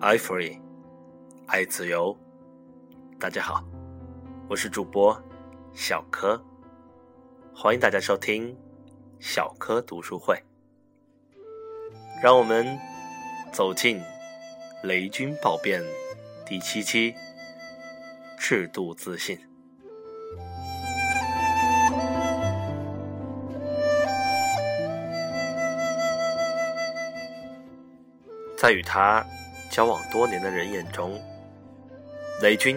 ，I free，爱自由。大家好，我是主播小柯，欢迎大家收听小柯读书会。让我们走进《雷军暴变》第七期：制度自信。在与他交往多年的人眼中，雷军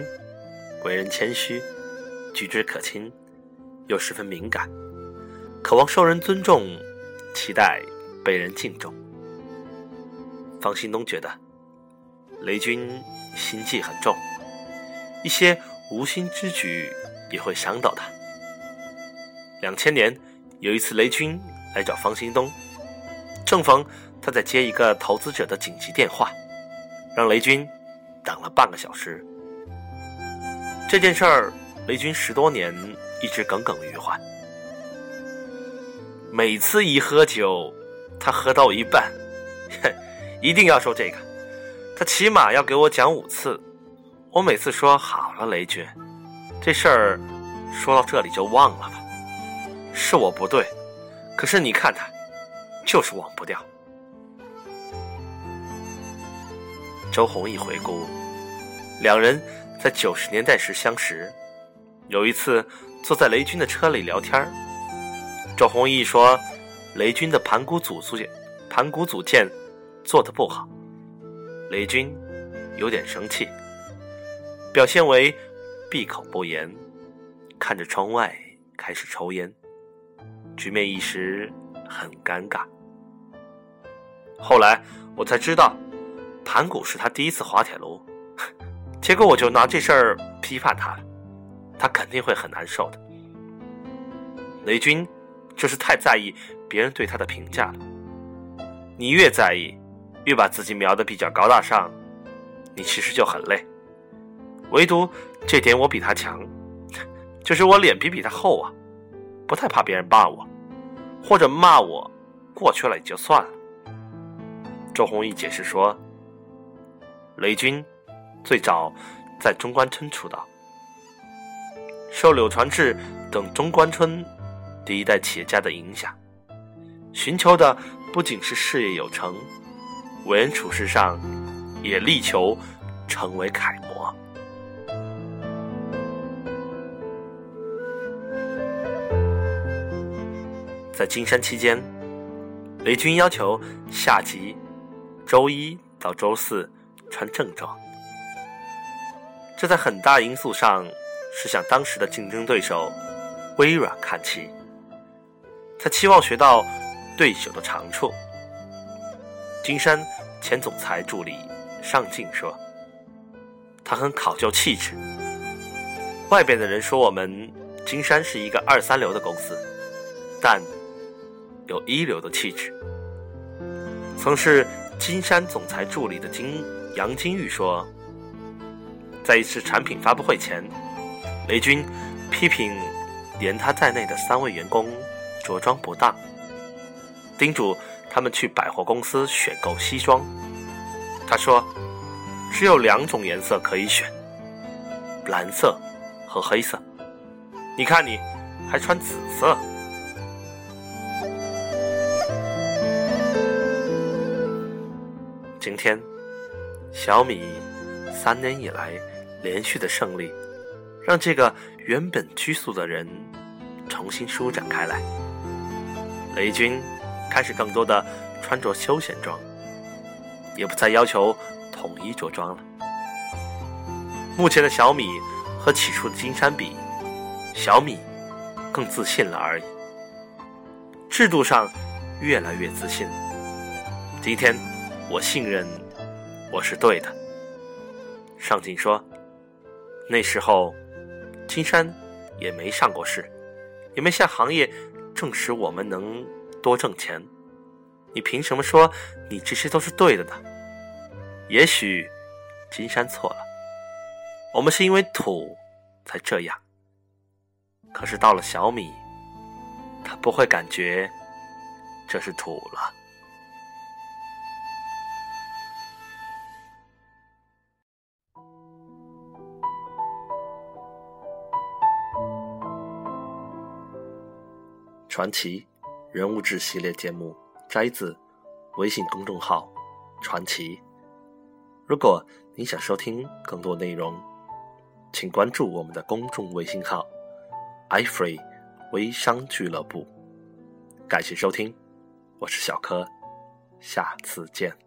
为人谦虚，举止可亲，又十分敏感，渴望受人尊重，期待被人敬重。方兴东觉得雷军心计很重，一些无心之举也会伤到他。两千年有一次，雷军来找方兴东，正逢。他在接一个投资者的紧急电话，让雷军等了半个小时。这件事儿，雷军十多年一直耿耿于怀。每次一喝酒，他喝到一半，哼一定要说这个，他起码要给我讲五次。我每次说好了，雷军，这事儿说到这里就忘了吧。是我不对，可是你看他，就是忘不掉。周鸿祎回顾，两人在九十年代时相识。有一次坐在雷军的车里聊天周鸿祎说：“雷军的盘古组组件，盘古组件做的不好。”雷军有点生气，表现为闭口不言，看着窗外开始抽烟，局面一时很尴尬。后来我才知道。盘古是他第一次滑铁卢，结果我就拿这事儿批判他了，他肯定会很难受的。雷军就是太在意别人对他的评价了，你越在意，越把自己描的比较高大上，你其实就很累。唯独这点我比他强，就是我脸皮比他厚啊，不太怕别人骂我，或者骂我过去了也就算了。周鸿祎解释说。雷军最早在中关村出道，受柳传志等中关村第一代企业家的影响，寻求的不仅是事业有成，为人处事上也力求成为楷模。在金山期间，雷军要求下级周一到周四。穿正装，这在很大因素上是向当时的竞争对手微软看齐。他期望学到对手的长处。金山前总裁助理尚敬说：“他很考究气质。外边的人说我们金山是一个二三流的公司，但有一流的气质。”曾是金山总裁助理的金。杨金玉说，在一次产品发布会前，雷军批评连他在内的三位员工着装不当，叮嘱他们去百货公司选购西装。他说，只有两种颜色可以选，蓝色和黑色。你看你还穿紫色。今天。小米三年以来连续的胜利，让这个原本拘束的人重新舒展开来。雷军开始更多的穿着休闲装，也不再要求统一着装了。目前的小米和起初的金山比，小米更自信了而已。制度上越来越自信。今天我信任。我是对的，上进说，那时候金山也没上过市，也没向行业证实我们能多挣钱。你凭什么说你这些都是对的呢？也许金山错了，我们是因为土才这样。可是到了小米，他不会感觉这是土了。传奇人物志系列节目摘自微信公众号“传奇”。如果您想收听更多内容，请关注我们的公众微信号 “iFree 微商俱乐部”。感谢收听，我是小柯，下次见。